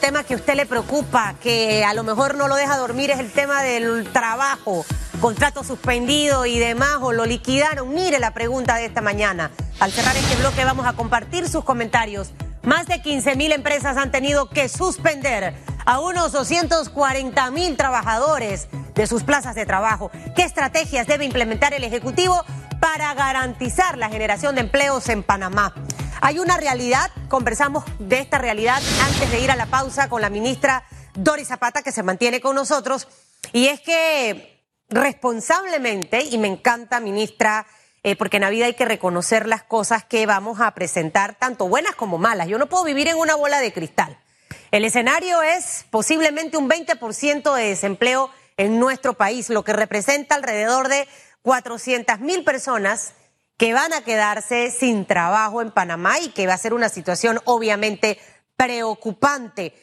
tema que a usted le preocupa, que a lo mejor no lo deja dormir, es el tema del trabajo, contrato suspendido y demás, o lo liquidaron. Mire la pregunta de esta mañana. Al cerrar este bloque vamos a compartir sus comentarios. Más de 15 mil empresas han tenido que suspender a unos 240 mil trabajadores de sus plazas de trabajo. ¿Qué estrategias debe implementar el Ejecutivo para garantizar la generación de empleos en Panamá? Hay una realidad, conversamos de esta realidad antes de ir a la pausa con la ministra Doris Zapata, que se mantiene con nosotros, y es que responsablemente, y me encanta, ministra, eh, porque en la vida hay que reconocer las cosas que vamos a presentar, tanto buenas como malas. Yo no puedo vivir en una bola de cristal. El escenario es posiblemente un 20% de desempleo en nuestro país, lo que representa alrededor de 400 mil personas que van a quedarse sin trabajo en Panamá y que va a ser una situación obviamente preocupante.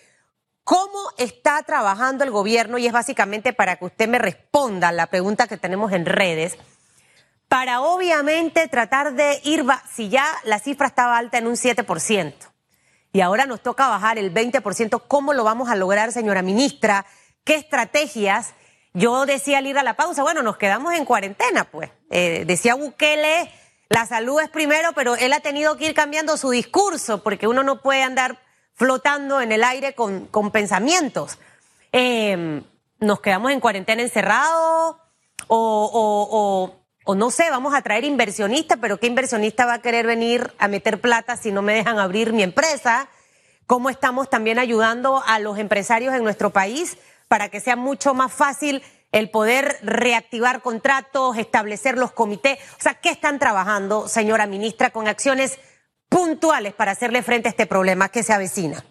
¿Cómo está trabajando el gobierno? Y es básicamente para que usted me responda la pregunta que tenemos en redes, para obviamente tratar de ir, si ya la cifra estaba alta en un 7%, y ahora nos toca bajar el 20%, ¿cómo lo vamos a lograr, señora ministra? ¿Qué estrategias? Yo decía al ir a la pausa, bueno, nos quedamos en cuarentena, pues. Eh, decía Bukele la salud es primero, pero él ha tenido que ir cambiando su discurso porque uno no puede andar flotando en el aire con, con pensamientos. Em, nos quedamos en cuarentena encerrados o, o, o, no sé, vamos a traer inversionistas, pero ¿qué inversionista va a querer venir a meter plata si no me dejan abrir mi empresa? ¿Cómo estamos también ayudando a los empresarios en nuestro país para que sea mucho más fácil el poder reactivar contratos, establecer los comités. O sea, ¿qué están trabajando, señora ministra, con acciones puntuales para hacerle frente a este problema que se avecina?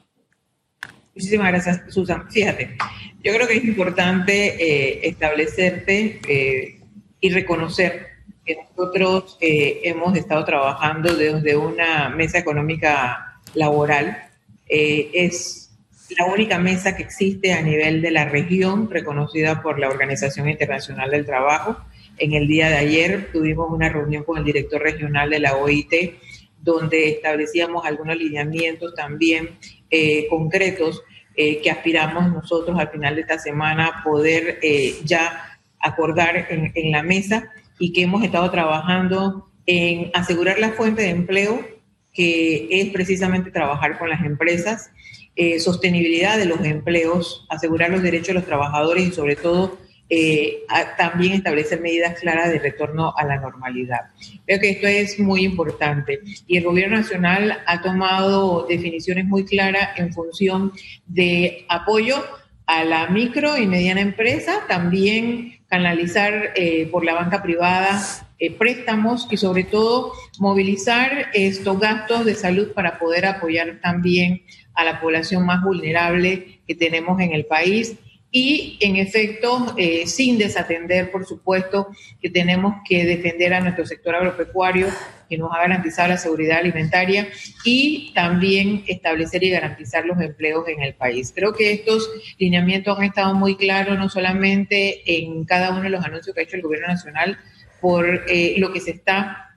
Muchísimas gracias, Susan. Fíjate, yo creo que es importante eh, establecerte eh, y reconocer que nosotros eh, hemos estado trabajando desde una mesa económica laboral. es la única mesa que existe a nivel de la región, reconocida por la Organización Internacional del Trabajo. En el día de ayer tuvimos una reunión con el director regional de la OIT, donde establecíamos algunos lineamientos también eh, concretos eh, que aspiramos nosotros al final de esta semana poder eh, ya acordar en, en la mesa y que hemos estado trabajando en asegurar la fuente de empleo, que es precisamente trabajar con las empresas, eh, sostenibilidad de los empleos, asegurar los derechos de los trabajadores y sobre todo eh, también establecer medidas claras de retorno a la normalidad. Creo que esto es muy importante y el gobierno nacional ha tomado definiciones muy claras en función de apoyo a la micro y mediana empresa, también canalizar eh, por la banca privada préstamos y sobre todo movilizar estos gastos de salud para poder apoyar también a la población más vulnerable que tenemos en el país y, en efecto, eh, sin desatender, por supuesto, que tenemos que defender a nuestro sector agropecuario, que nos ha garantizado la seguridad alimentaria y también establecer y garantizar los empleos en el país. Creo que estos lineamientos han estado muy claros, no solamente en cada uno de los anuncios que ha hecho el Gobierno Nacional, por eh, lo que se está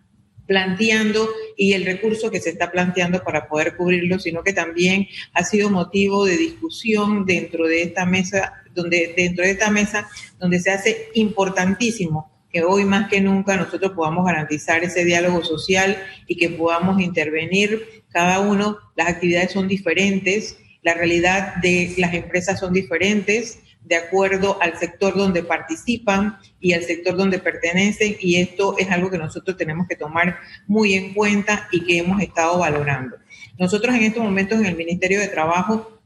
planteando y el recurso que se está planteando para poder cubrirlo, sino que también ha sido motivo de discusión dentro de esta mesa, donde dentro de esta mesa donde se hace importantísimo que hoy más que nunca nosotros podamos garantizar ese diálogo social y que podamos intervenir cada uno. Las actividades son diferentes, la realidad de las empresas son diferentes, de acuerdo al sector donde participan y al sector donde pertenecen y esto es algo que nosotros tenemos que tomar muy en cuenta y que hemos estado valorando. Nosotros en estos momentos en el Ministerio de Trabajo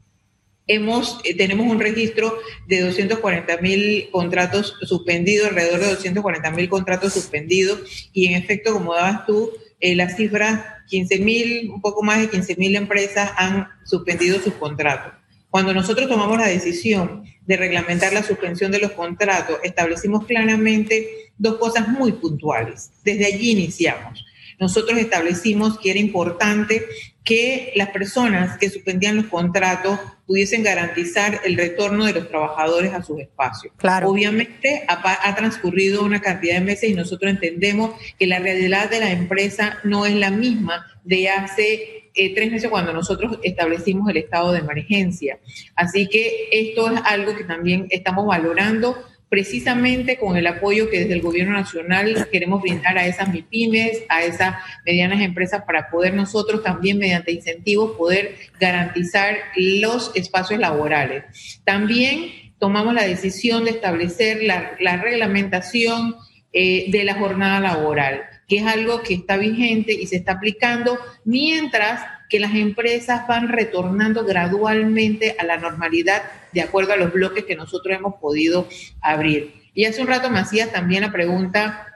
hemos, eh, tenemos un registro de 240 mil contratos suspendidos, alrededor de 240 mil contratos suspendidos y en efecto, como dabas tú, eh, las cifras, 15 mil, un poco más de 15 mil empresas han suspendido sus contratos. Cuando nosotros tomamos la decisión de reglamentar la suspensión de los contratos, establecimos claramente dos cosas muy puntuales. Desde allí iniciamos. Nosotros establecimos que era importante que las personas que suspendían los contratos pudiesen garantizar el retorno de los trabajadores a sus espacios. Claro. Obviamente ha, ha, transcurrido una cantidad de meses y nosotros entendemos que la realidad de la empresa no es la misma de hace eh, tres meses cuando nosotros establecimos el estado de emergencia. Así que esto es algo que también estamos valorando precisamente con el apoyo que desde el gobierno nacional queremos brindar a esas MIPIMES, a esas medianas empresas para poder nosotros también mediante incentivos poder garantizar los espacios laborales. También tomamos la decisión de establecer la, reglamentación eh, de la jornada laboral, que es algo que está vigente y se está aplicando mientras que las empresas van retornando gradualmente a la normalidad de acuerdo a los bloques que nosotros hemos podido abrir. Y hace un rato me hacía también la pregunta,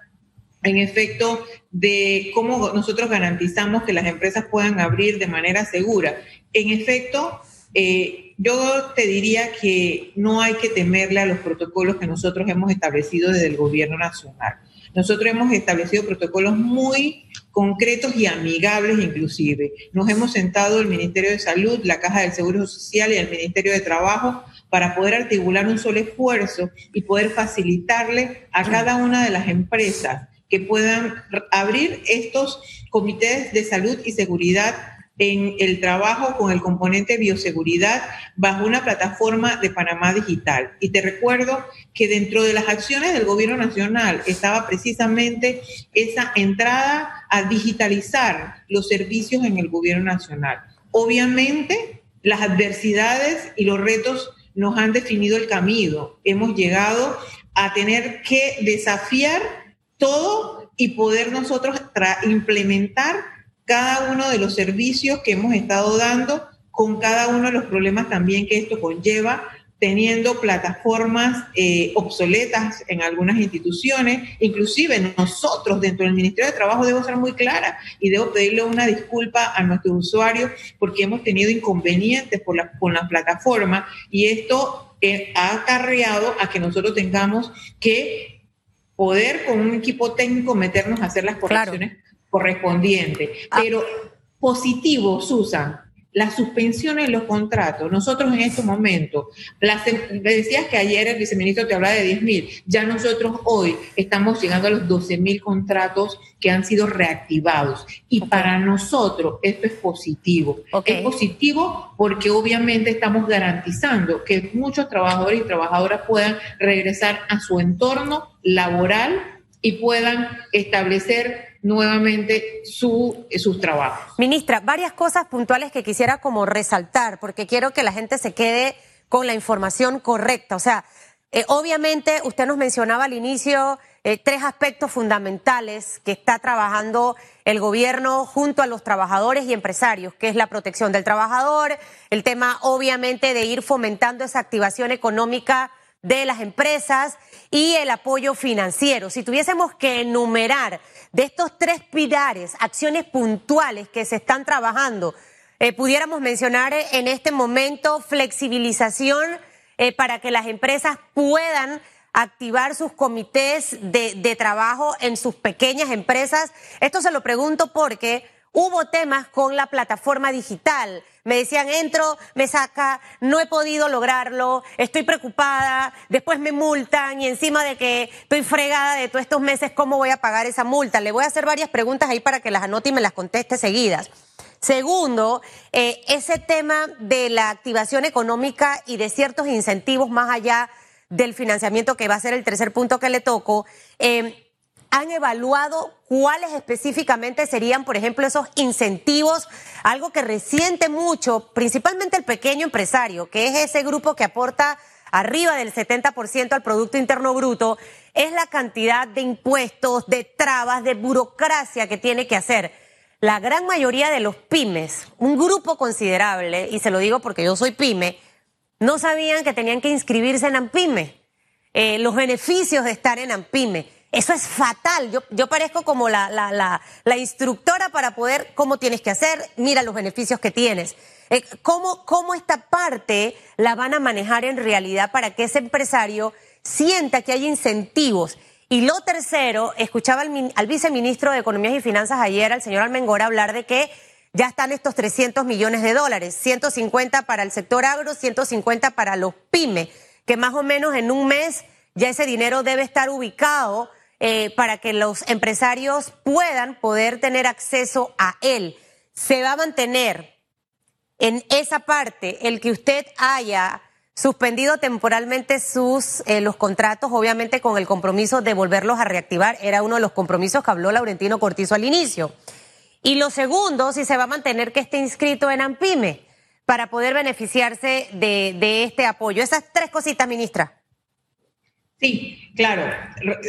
en efecto, de cómo nosotros garantizamos que las empresas puedan abrir de manera segura. En efecto, eh, yo te diría que no hay que temerle a los protocolos que nosotros hemos establecido desde el gobierno nacional. Nosotros hemos establecido protocolos muy concretos y amigables inclusive. Nos hemos sentado el Ministerio de Salud, la Caja del Seguro Social y el Ministerio de Trabajo para poder articular un solo esfuerzo y poder facilitarle a cada una de las empresas que puedan abrir estos comités de salud y seguridad en el trabajo con el componente bioseguridad bajo una plataforma de Panamá Digital. Y te recuerdo que dentro de las acciones del gobierno nacional estaba precisamente esa entrada a digitalizar los servicios en el gobierno nacional. Obviamente, las adversidades y los retos nos han definido el camino. Hemos llegado a tener que desafiar todo y poder nosotros implementar cada uno de los servicios que hemos estado dando con cada uno de los problemas también que esto conlleva, teniendo plataformas eh, obsoletas en algunas instituciones, inclusive nosotros dentro del Ministerio de Trabajo debo ser muy clara y debo pedirle una disculpa a nuestros usuarios porque hemos tenido inconvenientes por la, con la plataforma y esto eh, ha acarreado a que nosotros tengamos que poder con un equipo técnico meternos a hacer las correcciones correspondiente. Ah. Pero positivo, Susan, la suspensión en los contratos. Nosotros en este momento, me decías que ayer el viceministro te hablaba de 10 mil, ya nosotros hoy estamos llegando a los 12 mil contratos que han sido reactivados. Y para nosotros esto es positivo. Es positivo porque obviamente estamos garantizando que muchos trabajadores y trabajadoras puedan regresar a su entorno laboral y puedan establecer nuevamente su, sus trabajos. Ministra, varias cosas puntuales que quisiera como resaltar, porque quiero que la gente se quede con la información correcta. O sea, eh, obviamente usted nos mencionaba al inicio eh, tres aspectos fundamentales que está trabajando el gobierno junto a los trabajadores y empresarios, que es la protección del trabajador, el tema obviamente de ir fomentando esa activación económica de las empresas y el apoyo financiero. Si tuviésemos que enumerar de estos tres pilares, acciones puntuales que se están trabajando, eh, pudiéramos mencionar en este momento flexibilización eh, para que las empresas puedan activar sus comités de, de trabajo en sus pequeñas empresas. Esto se lo pregunto porque Hubo temas con la plataforma digital. Me decían, entro, me saca, no he podido lograrlo, estoy preocupada, después me multan y encima de que estoy fregada de todos estos meses, ¿cómo voy a pagar esa multa? Le voy a hacer varias preguntas ahí para que las anote y me las conteste seguidas. Segundo, eh, ese tema de la activación económica y de ciertos incentivos más allá del financiamiento, que va a ser el tercer punto que le toco. Eh, han evaluado cuáles específicamente serían, por ejemplo, esos incentivos, algo que resiente mucho, principalmente el pequeño empresario, que es ese grupo que aporta arriba del 70% al Producto Interno Bruto, es la cantidad de impuestos, de trabas, de burocracia que tiene que hacer. La gran mayoría de los pymes, un grupo considerable, y se lo digo porque yo soy pyme, no sabían que tenían que inscribirse en AMPYME, eh, los beneficios de estar en AMPYME. Eso es fatal. Yo, yo parezco como la, la, la, instructora para poder cómo tienes que hacer, mira los beneficios que tienes. Eh, ¿cómo, ¿Cómo esta parte la van a manejar en realidad para que ese empresario sienta que hay incentivos? Y lo tercero, escuchaba al, al viceministro de Economía y Finanzas ayer, al señor Almengora, hablar de que ya están estos 300 millones de dólares, 150 para el sector agro, 150 para los pymes, que más o menos en un mes ya ese dinero debe estar ubicado eh, para que los empresarios puedan poder tener acceso a él. ¿se va a mantener en esa parte el que usted haya suspendido temporalmente sus eh, los contratos, obviamente con el compromiso de volverlos a reactivar. Era uno de los compromisos que habló Laurentino Cortizo al inicio. Y lo segundo, si se va a mantener que esté inscrito en AMPIME para poder beneficiarse de, este apoyo. Esas tres cositas, ministra. Sí, claro,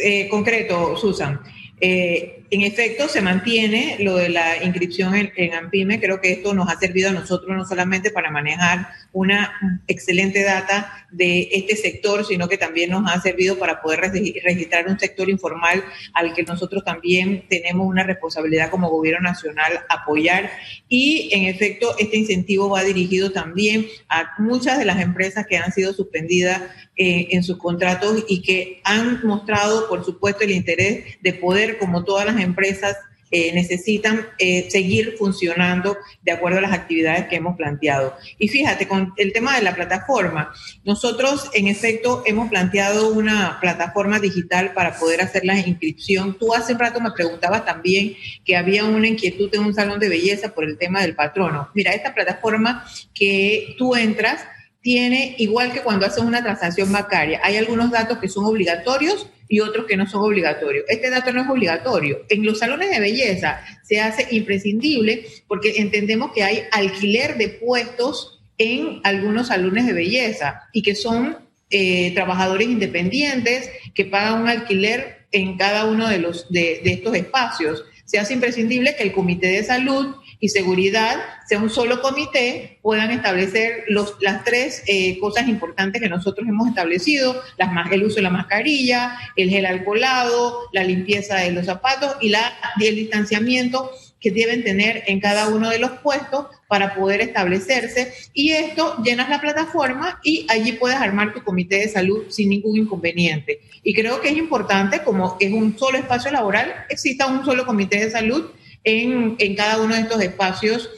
eh, concreto, Susan. Eh, en efecto, se mantiene lo de la inscripción en, AMPIME. Creo que esto nos ha servido a nosotros no solamente para manejar una excelente data de este sector, sino que también nos ha servido para poder registrar un sector informal al que nosotros también tenemos una responsabilidad como gobierno nacional apoyar. Y en efecto, este incentivo va dirigido también a muchas de las empresas que han sido suspendidas eh, en sus contratos y que han mostrado, por supuesto, el interés de poder, como todas empresas, eh, necesitan eh, seguir funcionando de acuerdo a las actividades que hemos planteado. Y fíjate, con el tema de la plataforma, nosotros en efecto hemos planteado una plataforma digital para poder hacer la inscripción. Tú hace un rato me preguntabas también que había una inquietud en un salón de belleza por el tema del patrono. Mira, esta plataforma que tú entras, tiene, igual que cuando haces una transacción bancaria, hay algunos datos que son obligatorios y otros que no son obligatorios. Este dato no es obligatorio. En los salones de belleza se hace imprescindible porque entendemos que hay alquiler de puestos en algunos salones de belleza y que son eh, trabajadores independientes que pagan un alquiler en cada uno de, los, de, de estos espacios. Se hace imprescindible que el Comité de Salud y seguridad sea un solo comité, puedan establecer los, las tres eh, cosas importantes que nosotros hemos establecido, las, el uso de la mascarilla, el gel alcoholado, la limpieza de los zapatos y, la, y el distanciamiento que deben tener en cada uno de los puestos para poder establecerse. Y esto llenas la plataforma y allí puedes armar tu comité de salud sin ningún inconveniente. Y creo que es importante, como es un solo espacio laboral, exista un solo comité de salud en, en cada uno de estos espacios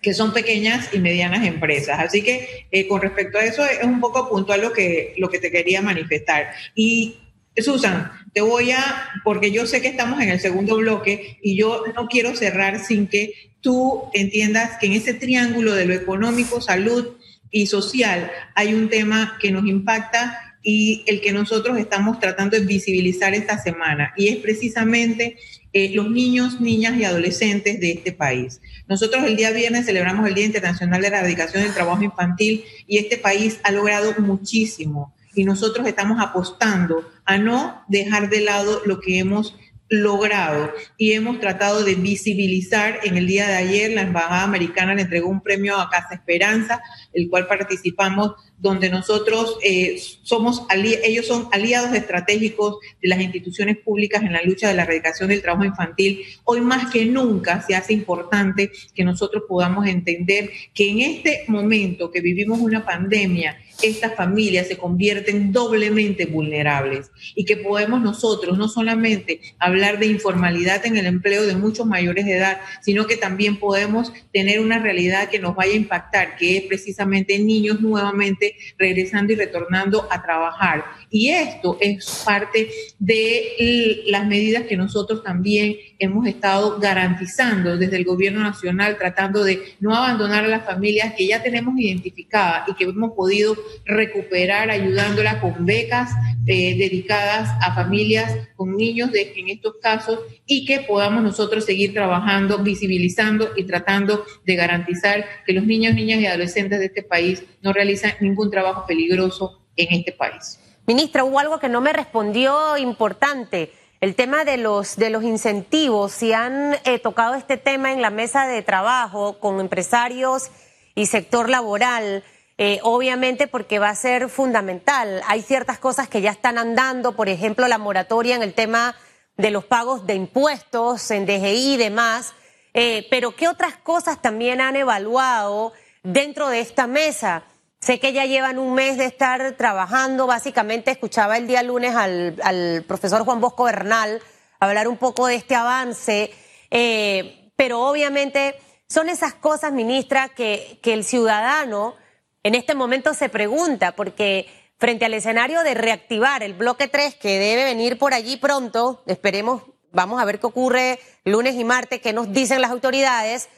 que son pequeñas y medianas empresas. Así que eh, con respecto a eso es un poco puntual lo que, lo que te quería manifestar. Y Susan, te voy a, porque yo sé que estamos en el segundo bloque y yo no quiero cerrar sin que tú entiendas que en ese triángulo de lo económico, salud y social hay un tema que nos impacta y el que nosotros estamos tratando de visibilizar esta semana y es precisamente eh, los niños, niñas y adolescentes de este país. Nosotros el día viernes celebramos el Día Internacional de la Erradicación del Trabajo Infantil y este país ha logrado muchísimo y nosotros estamos apostando a no dejar de lado lo que hemos logrado y hemos tratado de visibilizar. En el día de ayer la Embajada Americana le entregó un premio a Casa Esperanza, el cual participamos donde nosotros eh, somos, ellos son aliados estratégicos de las instituciones públicas en la lucha de la erradicación del trabajo infantil. Hoy más que nunca se hace importante que nosotros podamos entender que en este momento que vivimos una pandemia, estas familias se convierten doblemente vulnerables y que podemos nosotros no solamente hablar de informalidad en el empleo de muchos mayores de edad, sino que también podemos tener una realidad que nos vaya a impactar, que es precisamente niños nuevamente regresando y retornando a trabajar. Y esto es parte de las medidas que nosotros también hemos estado garantizando desde el gobierno nacional, tratando de no abandonar a las familias que ya tenemos identificadas y que hemos podido recuperar ayudándolas con becas eh, dedicadas a familias con niños de, en estos casos y que podamos nosotros seguir trabajando, visibilizando y tratando de garantizar que los niños, niñas y adolescentes de este país no realizan ningún trabajo peligroso en este país. Ministra, hubo algo que no me respondió importante. El tema de los, de los incentivos, si han eh, tocado este tema en la mesa de trabajo con empresarios y sector laboral, eh, obviamente porque va a ser fundamental. Hay ciertas cosas que ya están andando, por ejemplo, la moratoria en el tema de los pagos de impuestos, en DGI y demás, eh, pero ¿qué otras cosas también han evaluado dentro de esta mesa? Sé que ya llevan un mes de estar trabajando. Básicamente escuchaba el día lunes al, profesor Juan Bosco Bernal hablar un poco de este avance, eh, pero obviamente son esas cosas, ministra, que, que el ciudadano en este momento se pregunta, porque frente al escenario de reactivar el bloque 3 que debe venir por allí pronto, esperemos, vamos a ver qué ocurre lunes y martes, qué nos dicen las autoridades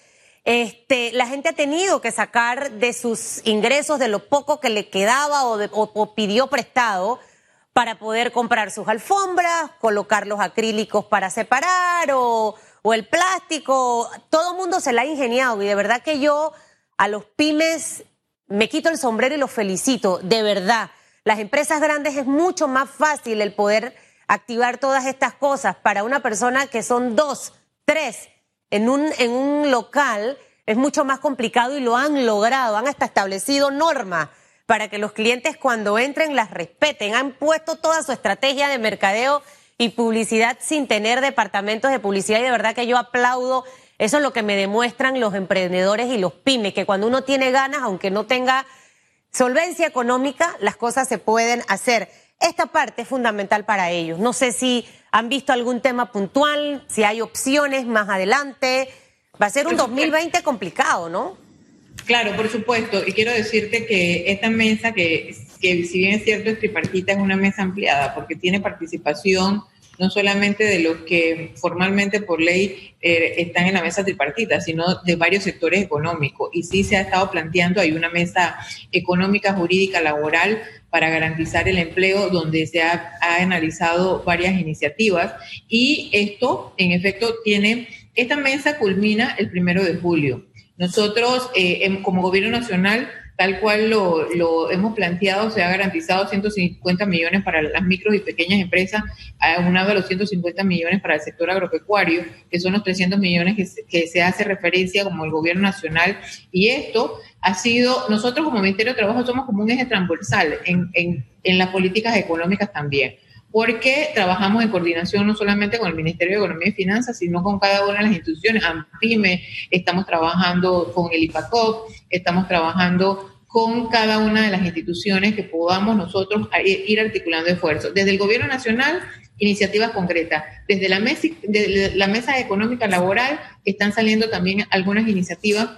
este, la gente ha tenido que sacar de sus ingresos, de lo poco que le quedaba o, o pidió prestado para poder comprar sus alfombras, colocar los acrílicos para separar o, o el plástico. Todo el mundo se la ha ingeniado y de verdad que yo a los pymes me quito el sombrero y los felicito, de verdad. Las empresas grandes es mucho más fácil el poder activar todas estas cosas. Para una persona que son dos, tres en un, en un local, es mucho más complicado y lo han logrado. Han hasta establecido normas para que los clientes cuando entren las respeten. Han puesto toda su estrategia de mercadeo y publicidad sin tener departamentos de publicidad y de verdad que yo aplaudo. Eso es lo que me demuestran los emprendedores y los pymes, que cuando uno tiene ganas, aunque no tenga solvencia económica, las cosas se pueden hacer. Esta parte es fundamental para ellos. No sé si han visto algún tema puntual, si hay opciones más adelante. Va a ser un 2020 complicado, ¿no? Claro, por supuesto. Y quiero decirte que esta mesa, que, que si bien es cierto es tripartita, es una mesa ampliada porque tiene participación no solamente de los que formalmente por ley eh, están en la mesa tripartita, sino de varios sectores económicos. Y sí se ha estado planteando, hay una mesa económica, jurídica, laboral para garantizar el empleo, donde se ha, analizado varias iniciativas. Y esto, en efecto, tiene, esta mesa culmina el primero de julio. Nosotros, eh, como gobierno nacional, tal cual lo, hemos planteado, se ha garantizado 150 millones para las micros y pequeñas empresas, aunado a los 150 millones para el sector agropecuario, que son los 300 millones que se, hace referencia como el gobierno nacional. Y esto ha sido, nosotros como Ministerio de Trabajo somos como un eje transversal en las políticas económicas también porque trabajamos en coordinación no solamente con el Ministerio de Economía y Finanzas, sino con cada una de las instituciones. AMPIME, estamos trabajando con el IPACOP, estamos trabajando con cada una de las instituciones que podamos nosotros ir articulando esfuerzos. Desde el Gobierno Nacional, iniciativas concretas. Desde la mesa, la mesa económica laboral están saliendo también algunas iniciativas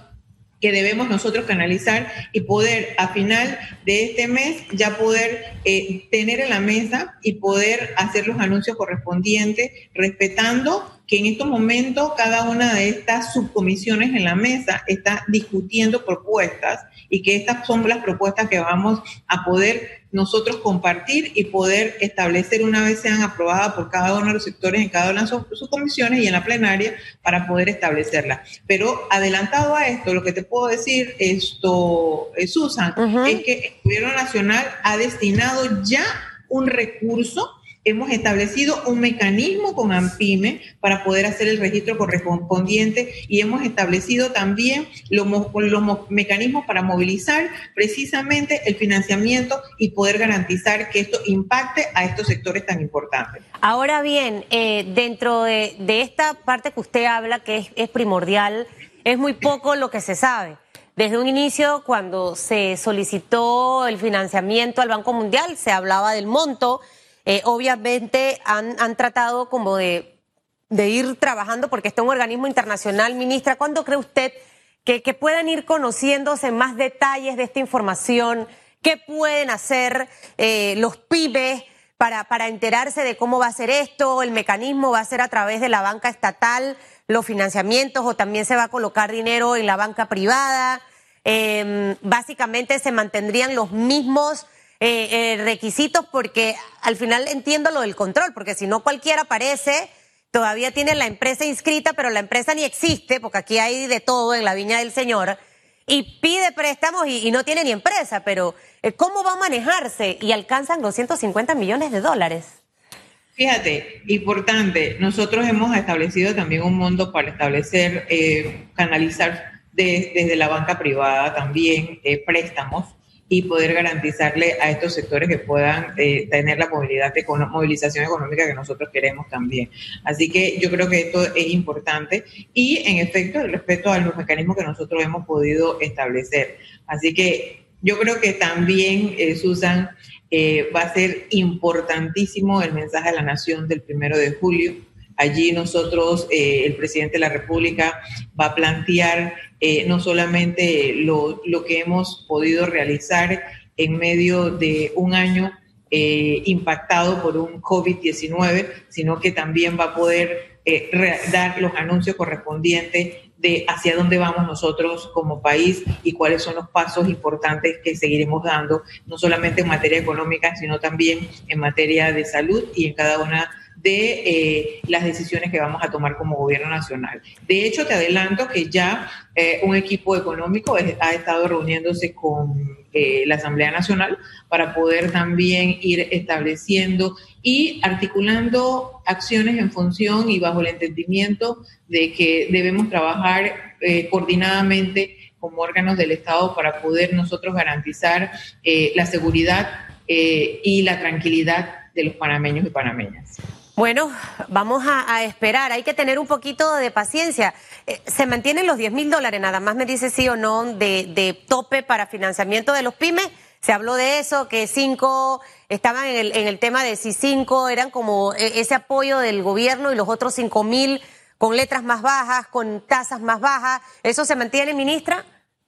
que debemos nosotros canalizar y poder a final de este mes ya poder eh, tener en la mesa y poder hacer los anuncios correspondientes, respetando que en estos momentos cada una de estas subcomisiones en la mesa está discutiendo propuestas y que estas son las propuestas que vamos a poder nosotros compartir y poder establecer una vez sean aprobadas por cada uno de los sectores en cada una de sus, comisiones y en la plenaria para poder establecerlas. Pero adelantado a esto, lo que te puedo decir, esto, eh, Susan, es que el gobierno nacional ha destinado ya un recurso hemos establecido un mecanismo con AMPIME para poder hacer el registro correspondiente y hemos establecido también los, mecanismos para movilizar precisamente el financiamiento y poder garantizar que esto impacte a estos sectores tan importantes. Ahora bien, eh, dentro de, esta parte que usted habla, que es, es primordial, es muy poco lo que se sabe. Desde un inicio, cuando se solicitó el financiamiento al Banco Mundial, se hablaba del monto, eh, obviamente han, han, tratado como de, de, ir trabajando porque está un organismo internacional. Ministra, ¿cuándo cree usted que, que, puedan ir conociéndose más detalles de esta información? ¿Qué pueden hacer eh, los pibes para, para enterarse de cómo va a ser esto? ¿El mecanismo va a ser a través de la banca estatal, los financiamientos o también se va a colocar dinero en la banca privada? Eh, básicamente se mantendrían los mismos eh, eh, requisitos porque al final entiendo lo del control, porque si no cualquiera aparece, todavía tiene la empresa inscrita, pero la empresa ni existe, porque aquí hay de todo en la viña del Señor, y pide préstamos y, no tiene ni empresa, pero eh, ¿cómo va a manejarse? Y alcanzan 250 millones de dólares. Fíjate, importante, nosotros hemos establecido también un mundo para establecer, canalizar desde la banca privada también préstamos y poder garantizarle a estos sectores que puedan eh, tener la movilidad de movilización económica que nosotros queremos también. Así que yo creo que esto es importante y en efecto el respeto a los mecanismos que nosotros hemos podido establecer. Así que yo creo que también, eh, Susan, eh, va a ser importantísimo el mensaje a la nación del primero de julio Allí nosotros, eh, el presidente de la República va a plantear eh, no solamente lo, que hemos podido realizar en medio de un año eh, impactado por un COVID-19, sino que también va a poder dar los anuncios correspondientes de hacia dónde vamos nosotros como país y cuáles son los pasos importantes que seguiremos dando, no solamente en materia económica, sino también en materia de salud y en cada una de eh, las decisiones que vamos a tomar como gobierno nacional. De hecho, te adelanto que ya eh, un equipo económico ha estado reuniéndose con eh, la Asamblea Nacional para poder también ir estableciendo y articulando acciones en función y bajo el entendimiento de que debemos trabajar coordinadamente como órganos del Estado para poder nosotros garantizar la seguridad y la tranquilidad de los panameños y panameñas. Bueno, vamos a, esperar. Hay que tener un poquito de paciencia. Eh, se mantienen los 10 mil dólares, nada más me dice sí o no, de, tope para financiamiento de los pymes. Se habló de eso, que cinco estaban en el, en el tema de si cinco eran como eh, ese apoyo del gobierno y los otros cinco mil con letras más bajas, con tasas más bajas. ¿Eso se mantiene, ministra?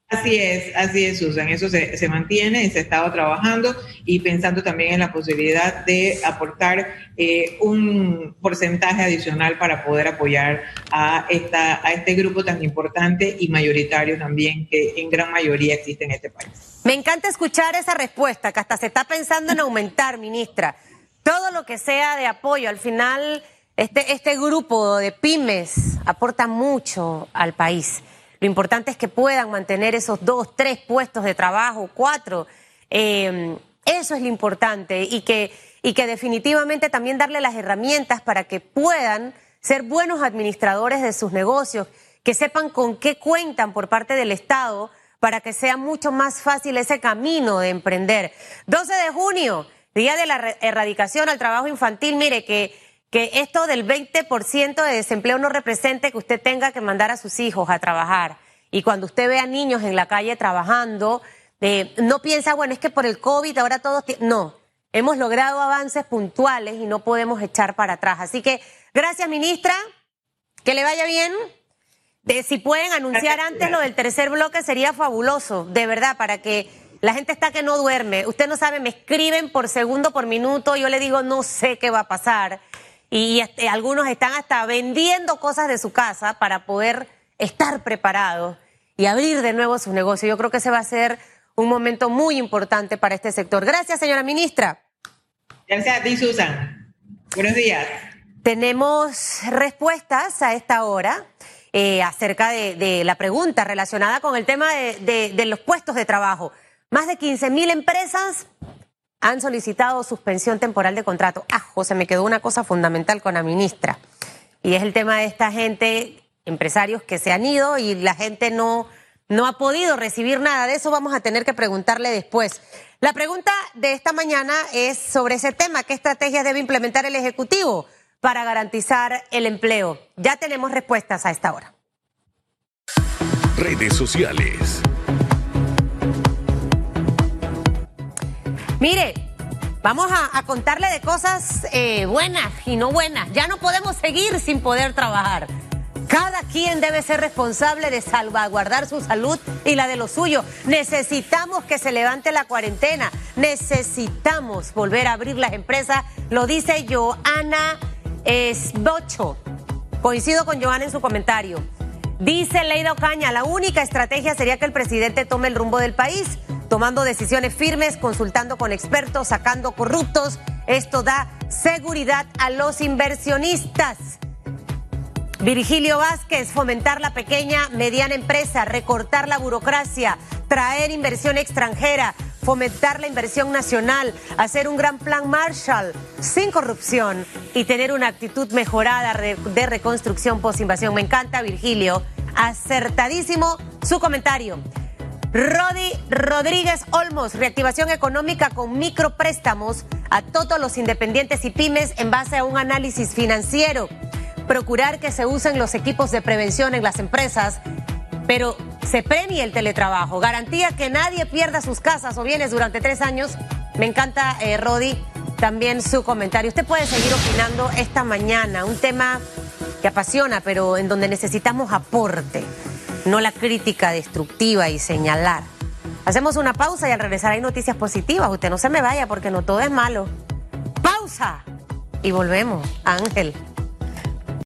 Así es, así es, Susan. Eso se, se mantiene y se estaba trabajando y pensando también en la posibilidad de aportar eh, un porcentaje adicional para poder apoyar a, esta, a este grupo tan importante y mayoritario también que en gran mayoría existe en este país. Me encanta escuchar esa respuesta, que hasta se está pensando en aumentar, ministra. Todo lo que sea de apoyo, al final, este, este grupo de pymes aporta mucho al país. Lo importante es que puedan mantener esos dos, tres puestos de trabajo, cuatro. Eh, eso es lo importante y que, y que definitivamente también darle las herramientas para que puedan ser buenos administradores de sus negocios, que sepan con qué cuentan por parte del Estado para que sea mucho más fácil ese camino de emprender. 12 de junio, Día de la Erradicación al Trabajo Infantil. Mire que que esto del 20% de desempleo no represente que usted tenga que mandar a sus hijos a trabajar. Y cuando usted ve a niños en la calle trabajando, eh, no piensa, bueno, es que por el COVID ahora todos... No, hemos logrado avances puntuales y no podemos echar para atrás. Así que gracias, ministra, que le vaya bien. De, si pueden anunciar antes lo del tercer bloque sería fabuloso, de verdad, para que la gente está que no duerme. Usted no sabe, me escriben por segundo, por minuto, yo le digo, no sé qué va a pasar y este, algunos están hasta vendiendo cosas de su casa para poder estar preparados y abrir de nuevo sus negocios. Yo creo que ese va a ser un momento muy importante para este sector. Gracias, señora ministra. Gracias a ti, Susan. Buenos días. Tenemos respuestas a esta hora eh, acerca de, la pregunta relacionada con el tema de, de los puestos de trabajo. Más de 15 mil empresas han solicitado suspensión temporal de contrato. Ah, José, me quedó una cosa fundamental con la ministra. Y es el tema de esta gente, empresarios que se han ido y la gente no, no ha podido recibir nada. De eso vamos a tener que preguntarle después. La pregunta de esta mañana es sobre ese tema. ¿Qué estrategias debe implementar el Ejecutivo para garantizar el empleo? Ya tenemos respuestas a esta hora. Redes sociales. Mire, vamos a, contarle de cosas eh, buenas y no buenas. Ya no podemos seguir sin poder trabajar. Cada quien debe ser responsable de salvaguardar su salud y la de los suyos. Necesitamos que se levante la cuarentena. Necesitamos volver a abrir las empresas. Lo dice Joana Esbocho. Coincido con Joana en su comentario. Dice Leida Ocaña, la única estrategia sería que el presidente tome el rumbo del país tomando decisiones firmes, consultando con expertos, sacando corruptos. Esto da seguridad a los inversionistas. Virgilio Vázquez, fomentar la pequeña, mediana empresa, recortar la burocracia, traer inversión extranjera, fomentar la inversión nacional, hacer un gran plan Marshall sin corrupción y tener una actitud mejorada de reconstrucción post-invasión. Me encanta, Virgilio. Acertadísimo su comentario. Rodi Rodríguez Olmos, reactivación económica con micropréstamos a todos los independientes y pymes en base a un análisis financiero. Procurar que se usen los equipos de prevención en las empresas, pero se premie el teletrabajo. Garantía que nadie pierda sus casas o bienes durante tres años. Me encanta, eh, Rodi, también su comentario. Usted puede seguir opinando esta mañana, un tema que apasiona, pero en donde necesitamos aporte no la crítica destructiva y señalar. Hacemos una pausa y al regresar hay noticias positivas. Usted no se me vaya porque no todo es malo. Pausa y volvemos. Ángel.